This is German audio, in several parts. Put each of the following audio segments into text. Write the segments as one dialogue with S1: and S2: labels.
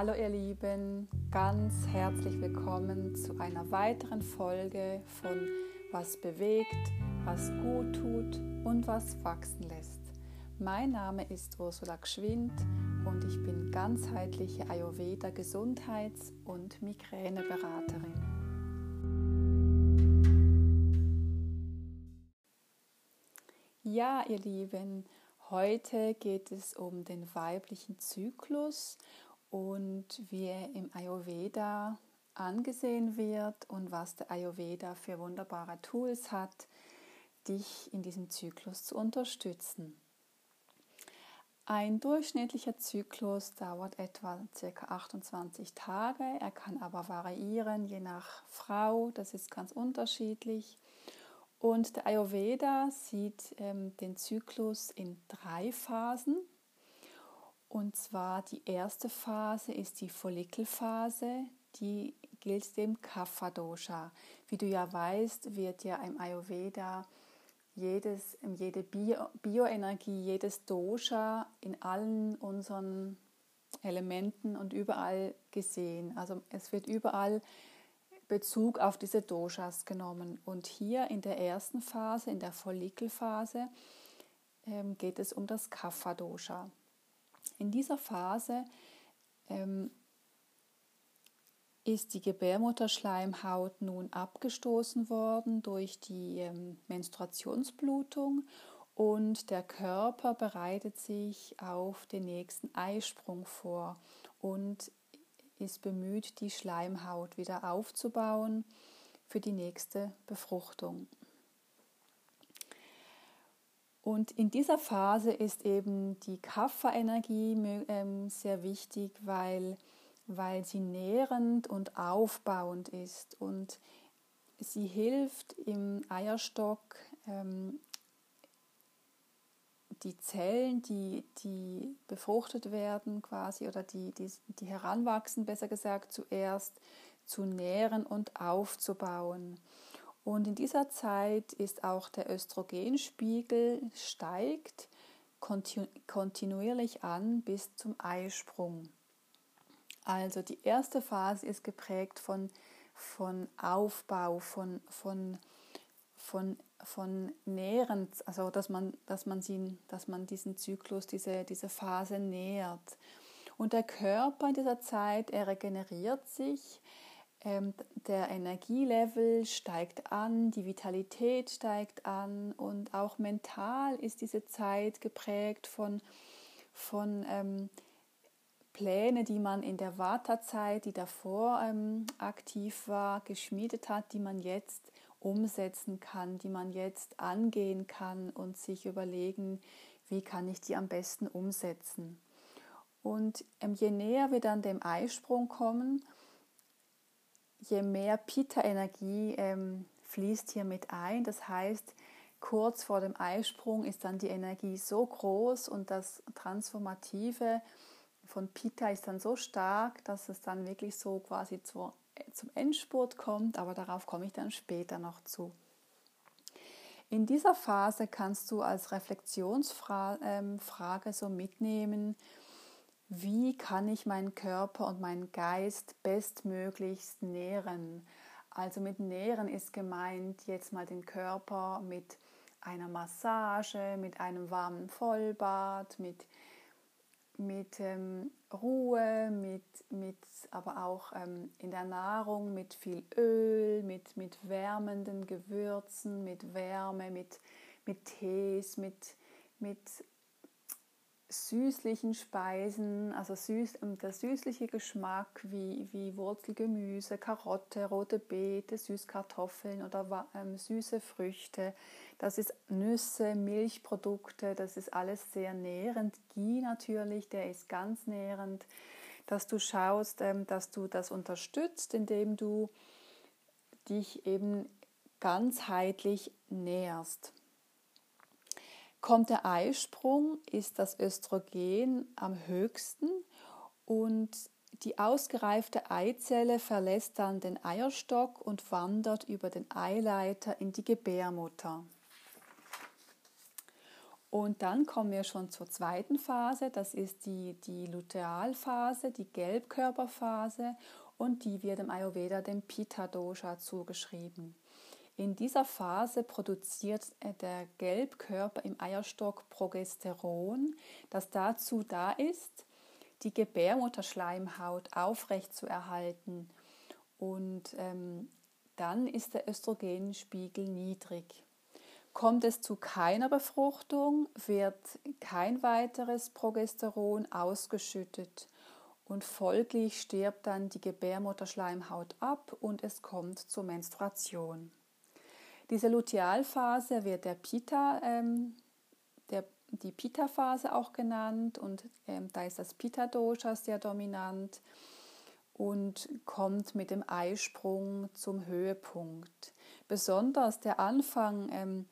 S1: Hallo ihr Lieben, ganz herzlich willkommen zu einer weiteren Folge von Was bewegt, was gut tut und was wachsen lässt. Mein Name ist Ursula Gschwind und ich bin ganzheitliche Ayurveda Gesundheits- und Migräneberaterin. Ja, ihr Lieben, heute geht es um den weiblichen Zyklus und wie er im Ayurveda angesehen wird und was der Ayurveda für wunderbare Tools hat, dich in diesem Zyklus zu unterstützen. Ein durchschnittlicher Zyklus dauert etwa ca. 28 Tage. Er kann aber variieren je nach Frau, das ist ganz unterschiedlich. Und der Ayurveda sieht ähm, den Zyklus in drei Phasen. Und zwar die erste Phase ist die Follikelphase, die gilt dem Kapha Dosha. Wie du ja weißt, wird ja im Ayurveda jedes, jede Bio, Bioenergie, jedes Dosha in allen unseren Elementen und überall gesehen. Also es wird überall Bezug auf diese Doshas genommen. Und hier in der ersten Phase, in der Follikelphase, ähm, geht es um das Kapha Dosha. In dieser Phase ähm, ist die Gebärmutterschleimhaut nun abgestoßen worden durch die ähm, Menstruationsblutung und der Körper bereitet sich auf den nächsten Eisprung vor und ist bemüht, die Schleimhaut wieder aufzubauen für die nächste Befruchtung. Und in dieser Phase ist eben die Kapha-Energie ähm, sehr wichtig, weil, weil sie nährend und aufbauend ist. Und sie hilft im Eierstock, ähm, die Zellen, die, die befruchtet werden quasi oder die, die, die heranwachsen, besser gesagt, zuerst zu nähren und aufzubauen. Und in dieser Zeit ist auch der Östrogenspiegel steigt kontinuierlich an bis zum Eisprung. Also die erste Phase ist geprägt von, von Aufbau, von, von, von, von Nähren, also dass man, dass man, sie, dass man diesen Zyklus, diese, diese Phase nährt. Und der Körper in dieser Zeit, er regeneriert sich, ähm, der Energielevel steigt an, die Vitalität steigt an und auch mental ist diese Zeit geprägt von, von ähm, Pläne, die man in der Vata-Zeit, die davor ähm, aktiv war, geschmiedet hat, die man jetzt umsetzen kann, die man jetzt angehen kann und sich überlegen, wie kann ich die am besten umsetzen. Und ähm, je näher wir dann dem Eisprung kommen, je mehr Pitta-Energie ähm, fließt hier mit ein. Das heißt, kurz vor dem Eisprung ist dann die Energie so groß und das Transformative von Pitta ist dann so stark, dass es dann wirklich so quasi zur, zum Endspurt kommt, aber darauf komme ich dann später noch zu. In dieser Phase kannst du als Reflexionsfrage ähm, so mitnehmen, wie kann ich meinen Körper und meinen Geist bestmöglichst nähren. Also mit nähren ist gemeint jetzt mal den Körper mit einer Massage, mit einem warmen Vollbad, mit, mit ähm, Ruhe, mit, mit aber auch ähm, in der Nahrung mit viel Öl, mit, mit wärmenden Gewürzen, mit Wärme, mit, mit Tees, mit, mit süßlichen Speisen, also süß, ähm, der süßliche Geschmack wie, wie Wurzelgemüse, Karotte, rote Beete, Süßkartoffeln oder ähm, süße Früchte. Das ist Nüsse, Milchprodukte, das ist alles sehr nährend. Ghee natürlich, der ist ganz nährend. Dass du schaust, ähm, dass du das unterstützt, indem du dich eben ganzheitlich nährst. Kommt der Eisprung, ist das Östrogen am höchsten und die ausgereifte Eizelle verlässt dann den Eierstock und wandert über den Eileiter in die Gebärmutter. Und dann kommen wir schon zur zweiten Phase, das ist die, die Lutealphase, die Gelbkörperphase und die wird im Ayurveda dem Pitta-Dosha zugeschrieben. In dieser Phase produziert äh, der Gelbkörper im Eierstock Progesteron, das dazu da ist, die Gebärmutterschleimhaut aufrecht zu erhalten. Und ähm, dann ist der Östrogenspiegel niedrig. Kommt es zu keiner Befruchtung, wird kein weiteres Progesteron ausgeschüttet und folglich stirbt dann die Gebärmutterschleimhaut ab und es kommt zur Menstruation. Diese Lutealphase wird der Pita, ähm, der, die Pita-Phase auch genannt und ähm, da ist das Pita-Dosha sehr dominant und kommt mit dem Eisprung zum Höhepunkt. Besonders der Anfang ähm,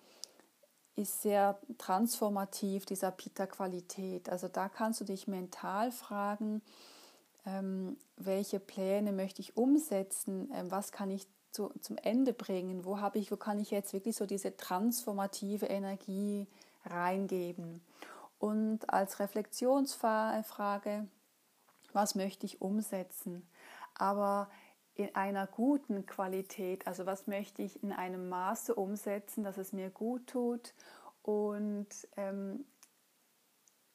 S1: ist sehr transformativ dieser Pita-Qualität. Also da kannst du dich mental fragen, ähm, welche Pläne möchte ich umsetzen, ähm, was kann ich zu, zum Ende bringen? Wo habe ich, wo kann ich jetzt wirklich so diese transformative Energie reingeben? Und als Reflexionsfrage, was möchte ich umsetzen? Aber in einer guten Qualität, also was möchte ich in einem Maße umsetzen, dass es mir gut tut und ähm,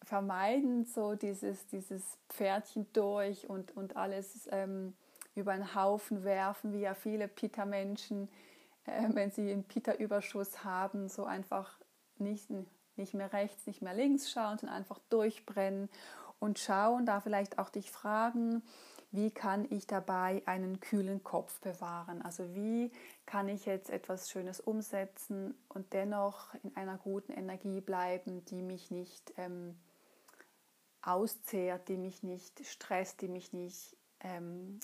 S1: vermeiden so dieses, dieses Pferdchen durch und, und alles ähm, über einen Haufen werfen, wie ja viele Pita-Menschen, äh, wenn sie einen Pita-Überschuss haben, so einfach nicht, nicht mehr rechts, nicht mehr links schauen, sondern einfach durchbrennen und schauen, da vielleicht auch dich fragen, wie kann ich dabei einen kühlen Kopf bewahren? Also wie kann ich jetzt etwas Schönes umsetzen und dennoch in einer guten Energie bleiben, die mich nicht ähm, auszehrt, die mich nicht stresst, die mich nicht ähm,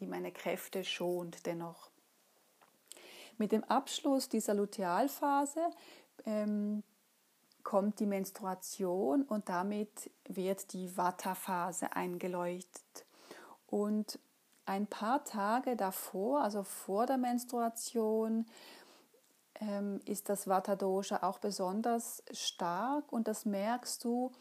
S1: die meine Kräfte schont dennoch. Mit dem Abschluss dieser Lutealphase ähm, kommt die Menstruation und damit wird die Vata-Phase eingeleuchtet. Und ein paar Tage davor, also vor der Menstruation, ähm, ist das Vata-Dosha auch besonders stark und das merkst du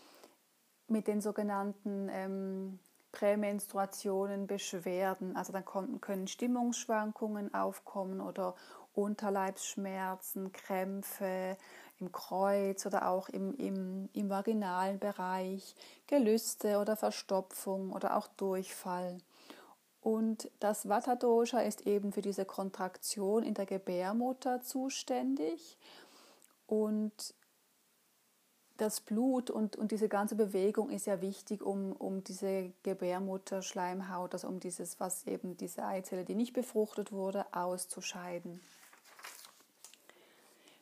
S1: mit den sogenannten ähm, Prämenstruationen, Beschwerden. Also dann können Stimmungsschwankungen aufkommen oder Unterleibsschmerzen, Krämpfe im Kreuz oder auch im, im, im vaginalen Bereich, Gelüste oder Verstopfung oder auch Durchfall. Und das Vata-Dosha ist eben für diese Kontraktion in der Gebärmutter zuständig. Und das Blut und, und diese ganze Bewegung ist ja wichtig, um, um diese Gebärmutterschleimhaut, also um dieses, was eben diese Eizelle, die nicht befruchtet wurde, auszuscheiden.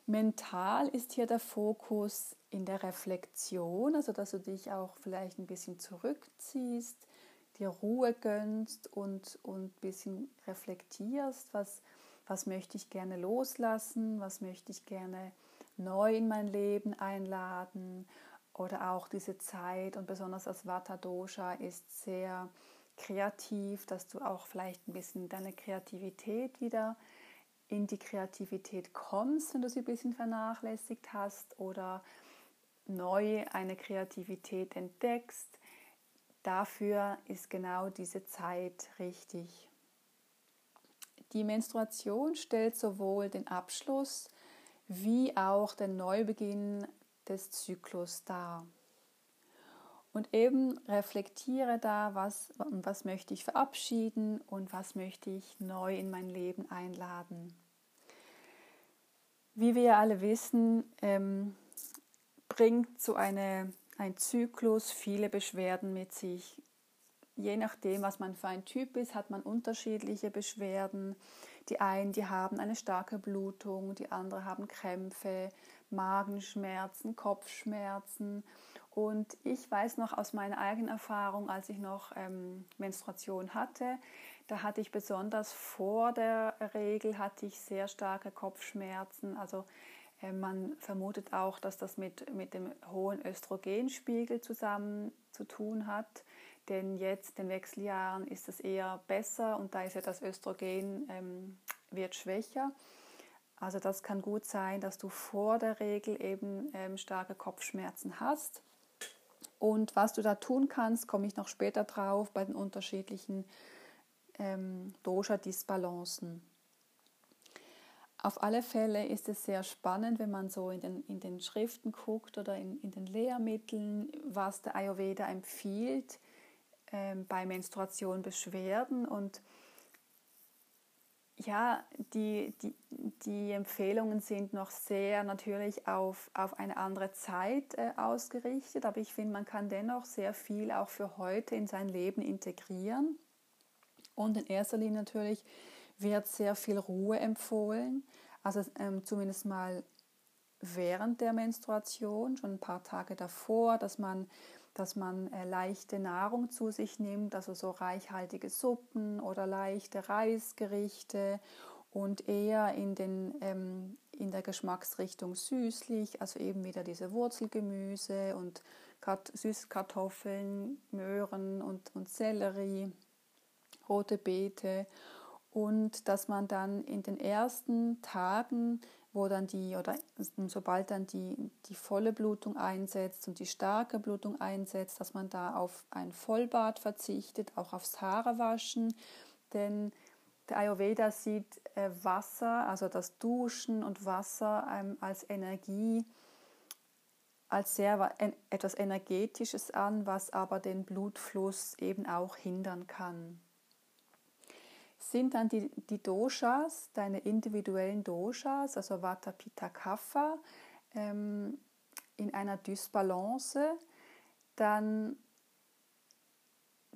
S1: Mental ist hier der Fokus in der Reflexion, also dass du dich auch vielleicht ein bisschen zurückziehst, dir Ruhe gönnst und, und ein bisschen reflektierst, was, was möchte ich gerne loslassen, was möchte ich gerne neu in mein Leben einladen oder auch diese Zeit und besonders das Vata Dosha ist sehr kreativ, dass du auch vielleicht ein bisschen deine Kreativität wieder in die Kreativität kommst, wenn du sie ein bisschen vernachlässigt hast oder neu eine Kreativität entdeckst. Dafür ist genau diese Zeit richtig. Die Menstruation stellt sowohl den Abschluss wie auch den Neubeginn des Zyklus dar. Und eben reflektiere da, was, was möchte ich verabschieden und was möchte ich neu in mein Leben einladen. Wie wir alle wissen, ähm, bringt so eine, ein Zyklus viele Beschwerden mit sich. Je nachdem, was man für ein Typ ist, hat man unterschiedliche Beschwerden. Die einen, die haben eine starke Blutung, die anderen haben Krämpfe, Magenschmerzen, Kopfschmerzen. Und ich weiß noch aus meiner eigenen Erfahrung, als ich noch ähm, Menstruation hatte, da hatte ich besonders vor der Regel hatte ich sehr starke Kopfschmerzen. Also äh, man vermutet auch, dass das mit, mit dem hohen Östrogenspiegel zusammen zu tun hat. Denn jetzt, in den Wechseljahren, ist es eher besser und da ist ja das Östrogen ähm, wird schwächer. Also das kann gut sein, dass du vor der Regel eben ähm, starke Kopfschmerzen hast. Und was du da tun kannst, komme ich noch später drauf bei den unterschiedlichen ähm, Dosha-Disbalancen. Auf alle Fälle ist es sehr spannend, wenn man so in den, in den Schriften guckt oder in, in den Lehrmitteln, was der Ayurveda empfiehlt bei Menstruation Beschwerden. Und ja, die, die, die Empfehlungen sind noch sehr natürlich auf, auf eine andere Zeit äh, ausgerichtet, aber ich finde, man kann dennoch sehr viel auch für heute in sein Leben integrieren. Und in erster Linie natürlich wird sehr viel Ruhe empfohlen, also ähm, zumindest mal während der Menstruation, schon ein paar Tage davor, dass man, dass man äh, leichte Nahrung zu sich nimmt, also so reichhaltige Suppen oder leichte Reisgerichte und eher in, den, ähm, in der Geschmacksrichtung süßlich, also eben wieder diese Wurzelgemüse und Süßkartoffeln, Möhren und, und Sellerie, rote Beete. Und dass man dann in den ersten Tagen, wo dann die oder sobald dann die, die volle Blutung einsetzt und die starke Blutung einsetzt, dass man da auf ein Vollbad verzichtet, auch aufs Haarewaschen, denn der Ayurveda sieht äh, Wasser, also das Duschen und Wasser ähm, als Energie, als sehr etwas Energetisches an, was aber den Blutfluss eben auch hindern kann sind dann die, die Doshas, deine individuellen Doshas, also Vata, Pitta, Kapha, ähm, in einer Dysbalance, dann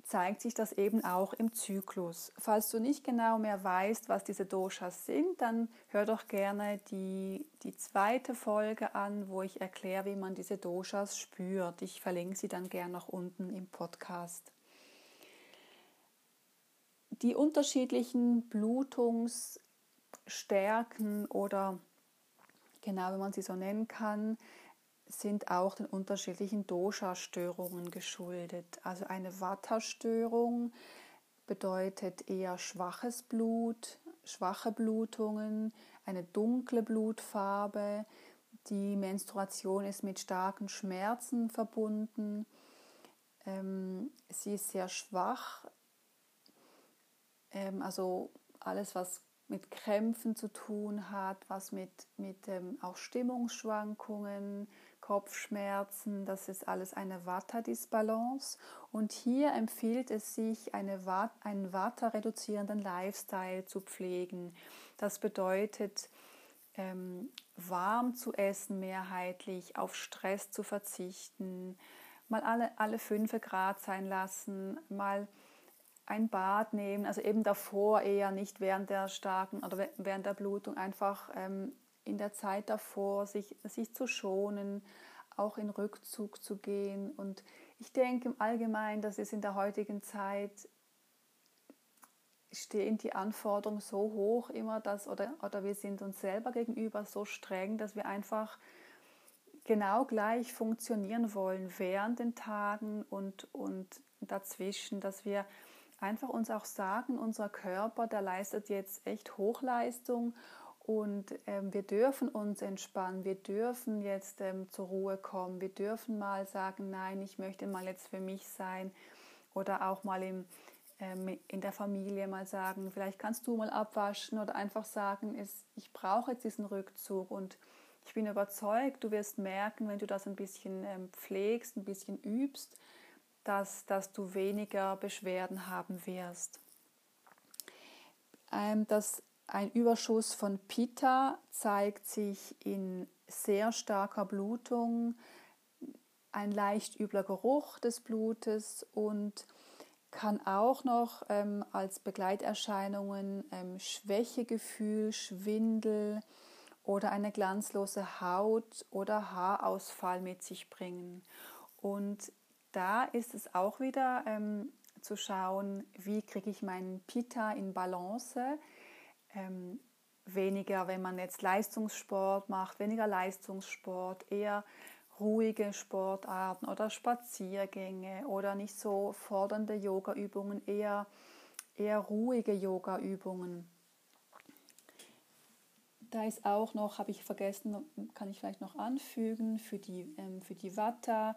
S1: zeigt sich das eben auch im Zyklus. Falls du nicht genau mehr weißt, was diese Doshas sind, dann hör doch gerne die, die zweite Folge an, wo ich erkläre, wie man diese Doshas spürt. Ich verlinke sie dann gerne noch unten im Podcast die unterschiedlichen Blutungsstärken oder genau, wenn man sie so nennen kann, sind auch den unterschiedlichen Dosha-Störungen geschuldet. Also eine Vata-Störung bedeutet eher schwaches Blut, schwache Blutungen, eine dunkle Blutfarbe. Die Menstruation ist mit starken Schmerzen verbunden. Ähm, sie ist sehr schwach, ähm, also alles, was mit Krämpfen zu tun hat, was mit, mit ähm, auch Stimmungsschwankungen, Kopfschmerzen, das ist alles eine Vata-Disbalance. Und hier empfiehlt es sich, eine, einen Vata-reduzierenden Lifestyle zu pflegen. Das bedeutet, ähm, warm zu essen mehrheitlich, auf Stress zu verzichten, mal alle, alle fünf Grad sein lassen, mal ein Bad nehmen, also eben davor eher nicht während der starken oder während der Blutung, einfach ähm, in der Zeit davor sich, sich zu schonen, auch in Rückzug zu gehen. Und ich denke im Allgemeinen, dass es in der heutigen Zeit stehen die Anforderungen so hoch immer, dass oder, oder wir sind uns selber gegenüber so streng, dass wir einfach genau gleich funktionieren wollen während den Tagen und, und dazwischen, dass wir einfach uns auch sagen, unser Körper, der leistet jetzt echt Hochleistung und ähm, wir dürfen uns entspannen, wir dürfen jetzt ähm, zur Ruhe kommen, wir dürfen mal sagen, nein, ich möchte mal jetzt für mich sein oder auch mal im, ähm, in der Familie mal sagen, vielleicht kannst du mal abwaschen oder einfach sagen, ist, ich brauche jetzt diesen Rückzug und ich bin überzeugt, du wirst merken, wenn du das ein bisschen ähm, pflegst, ein bisschen übst, dass, dass du weniger Beschwerden haben wirst. Ähm, das, ein Überschuss von Pitta zeigt sich in sehr starker Blutung, ein leicht übler Geruch des Blutes und kann auch noch ähm, als Begleiterscheinungen ähm, Schwächegefühl, Schwindel oder eine glanzlose Haut oder Haarausfall mit sich bringen. Und da ist es auch wieder ähm, zu schauen, wie kriege ich meinen Pita in Balance. Ähm, weniger, wenn man jetzt Leistungssport macht, weniger Leistungssport, eher ruhige Sportarten oder Spaziergänge oder nicht so fordernde Yogaübungen, eher, eher ruhige Yogaübungen. Da ist auch noch, habe ich vergessen, kann ich vielleicht noch anfügen, für die, ähm, für die Vata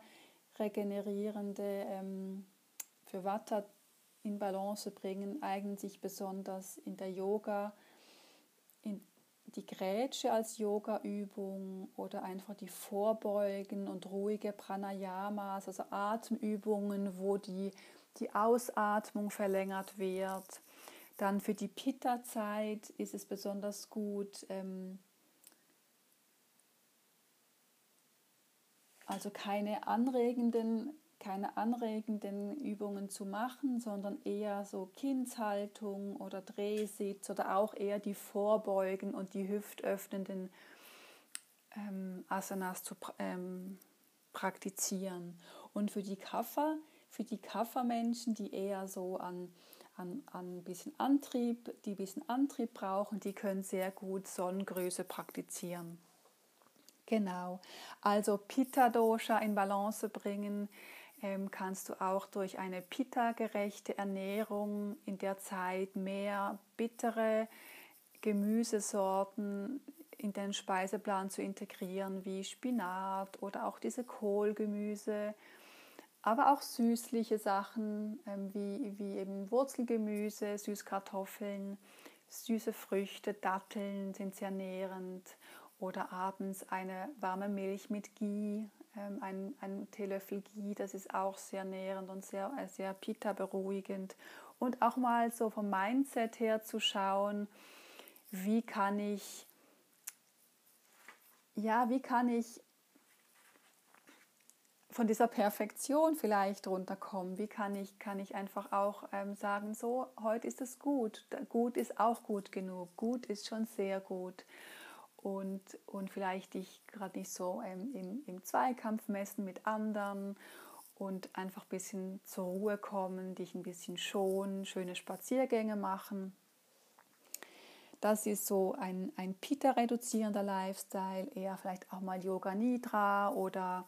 S1: regenerierende, ähm, für Vata in Balance bringen, eignen sich besonders in der Yoga, in die Grätsche als Yoga-Übung oder einfach die Vorbeugen und ruhige Pranayamas, also Atemübungen, wo die, die Ausatmung verlängert wird. Dann für die Pitta-Zeit ist es besonders gut, ähm, also keine anregenden, keine anregenden Übungen zu machen, sondern eher so Kindshaltung oder Drehsitz oder auch eher die Vorbeugen und die hüftöffnenden ähm, Asanas zu ähm, praktizieren. Und für die Kaffer, für die Kaffermenschen, die eher so an an, an ein bisschen Antrieb, die ein bisschen Antrieb brauchen, die können sehr gut Sonnengröße praktizieren. Genau, also Pitta-Dosha in Balance bringen ähm, kannst du auch durch eine Pitta-gerechte Ernährung in der Zeit mehr bittere Gemüsesorten in den Speiseplan zu integrieren, wie Spinat oder auch diese Kohlgemüse aber auch süßliche Sachen ähm, wie, wie eben Wurzelgemüse, Süßkartoffeln, süße Früchte, Datteln sind sehr nährend oder abends eine warme Milch mit Ghee, ähm, ein, ein Teelöffel Ghee, das ist auch sehr nährend und sehr, äh, sehr Pitta beruhigend und auch mal so vom Mindset her zu schauen, wie kann ich ja, wie kann ich von dieser Perfektion vielleicht runterkommen? Wie kann ich, kann ich einfach auch ähm, sagen, so, heute ist es gut. Gut ist auch gut genug. Gut ist schon sehr gut. Und, und vielleicht dich gerade nicht so ähm, im, im Zweikampf messen mit anderen und einfach ein bisschen zur Ruhe kommen, dich ein bisschen schonen, schöne Spaziergänge machen. Das ist so ein, ein Pita-reduzierender Lifestyle, eher vielleicht auch mal Yoga Nidra oder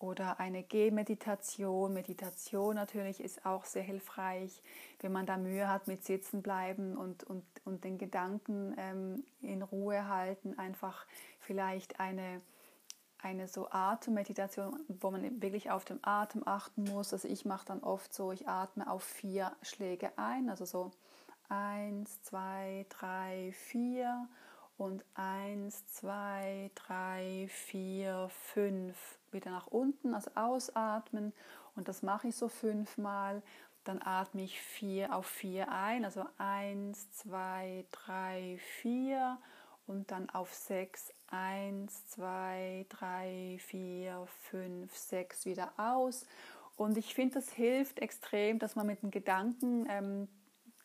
S1: oder eine Gehmeditation. Meditation natürlich ist auch sehr hilfreich, wenn man da Mühe hat mit Sitzen bleiben und, und, und den Gedanken ähm, in Ruhe halten. Einfach vielleicht eine, eine so Atemmeditation, wo man wirklich auf den Atem achten muss. Also ich mache dann oft so, ich atme auf vier Schläge ein, also so eins, zwei, drei, vier und eins, zwei, drei, vier, fünf. Wieder nach unten, also ausatmen. Und das mache ich so fünfmal. Dann atme ich vier auf vier ein, also eins, zwei, drei, vier. Und dann auf sechs. Eins, zwei, drei, vier, fünf, sechs wieder aus. Und ich finde, das hilft extrem, dass man mit den Gedanken ähm,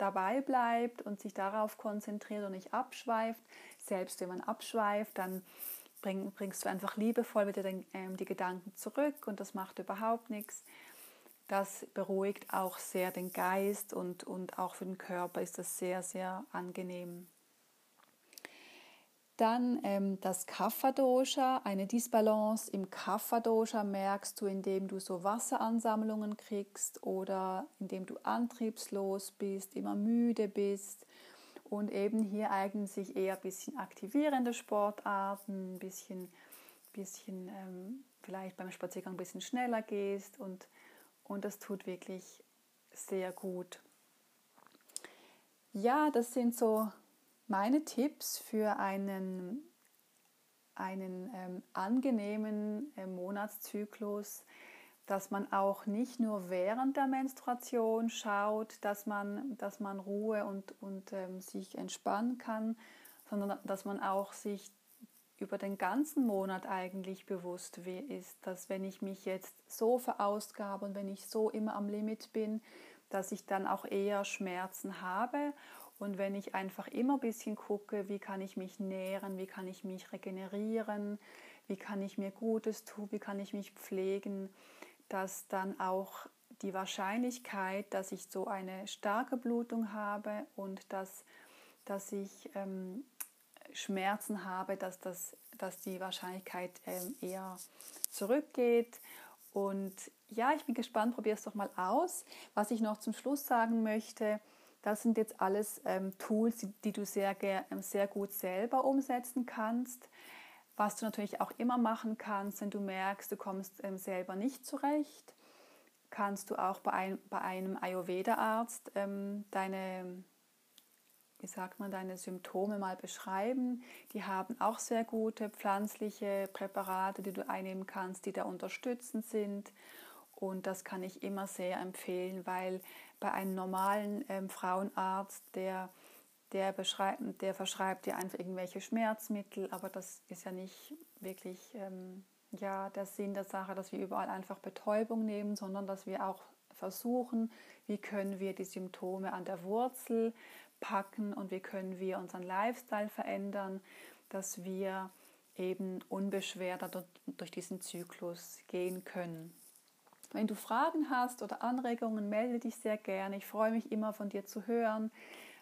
S1: dabei bleibt und sich darauf konzentriert und nicht abschweift. Selbst wenn man abschweift, dann bring, bringst du einfach liebevoll wieder den, ähm, die Gedanken zurück und das macht überhaupt nichts. Das beruhigt auch sehr den Geist und, und auch für den Körper ist das sehr, sehr angenehm. Dann ähm, das Kapha-Dosha, eine Disbalance im Kapha-Dosha merkst du, indem du so Wasseransammlungen kriegst oder indem du antriebslos bist, immer müde bist und eben hier eignen sich eher ein bisschen aktivierende Sportarten, ein bisschen, bisschen ähm, vielleicht beim Spaziergang ein bisschen schneller gehst und, und das tut wirklich sehr gut. Ja, das sind so meine Tipps für einen, einen ähm, angenehmen äh, Monatszyklus dass man auch nicht nur während der Menstruation schaut, dass man, dass man Ruhe und, und ähm, sich entspannen kann, sondern dass man auch sich über den ganzen Monat eigentlich bewusst ist, dass wenn ich mich jetzt so verausgabe und wenn ich so immer am Limit bin, dass ich dann auch eher Schmerzen habe. Und wenn ich einfach immer ein bisschen gucke, wie kann ich mich nähren, wie kann ich mich regenerieren, wie kann ich mir Gutes tun, wie kann ich mich pflegen, dass dann auch die Wahrscheinlichkeit, dass ich so eine starke Blutung habe und dass, dass ich ähm, Schmerzen habe, dass, das, dass die Wahrscheinlichkeit ähm, eher zurückgeht. Und ja, ich bin gespannt, probier es doch mal aus. Was ich noch zum Schluss sagen möchte, Das sind jetzt alles ähm, Tools, die, du sehr, ähm, sehr gut selber umsetzen kannst. Was du natürlich auch immer machen kannst, wenn du merkst, du kommst ähm, selber nicht zurecht, kannst du auch bei, ein, bei einem Ayurveda-Arzt ähm, deine, wie sagt man, deine Symptome mal beschreiben. Die haben auch sehr gute pflanzliche Präparate, die du einnehmen kannst, die da unterstützend sind. Und das kann ich immer sehr empfehlen, weil bei einem normalen ähm, Frauenarzt, der, der, beschreibt, der verschreibt dir einfach irgendwelche Schmerzmittel, aber das ist ja nicht wirklich ähm, ja, der Sinn der Sache, dass wir überall einfach Betäubung nehmen, sondern dass wir auch versuchen, wie können wir die Symptome an der Wurzel packen und wie können wir unseren Lifestyle verändern, dass wir eben unbeschwerter durch diesen Zyklus gehen können. Wenn du Fragen hast oder Anregungen, melde dich sehr gerne. Ich freue mich immer von dir zu hören,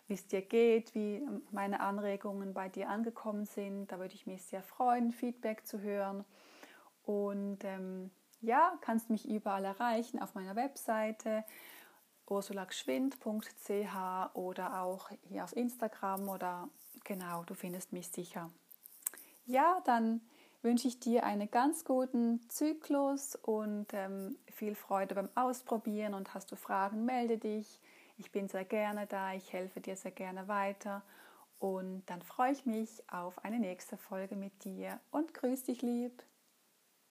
S1: wie es dir geht, wie meine Anregungen bei dir angekommen sind. Da würde ich mich sehr freuen, Feedback zu hören. Und ähm, ja, kannst mich überall erreichen auf meiner Webseite ursulageschwind.ch oder auch hier auf Instagram oder genau, du findest mich sicher. Ja, dann wünsche ich dir einen ganz guten Zyklus und ähm, viel Freude beim Ausprobieren. Und hast du Fragen, melde dich. Ich bin sehr gerne da, ich helfe dir sehr gerne weiter. Und dann freue ich mich auf eine nächste Folge mit dir und grüß dich lieb.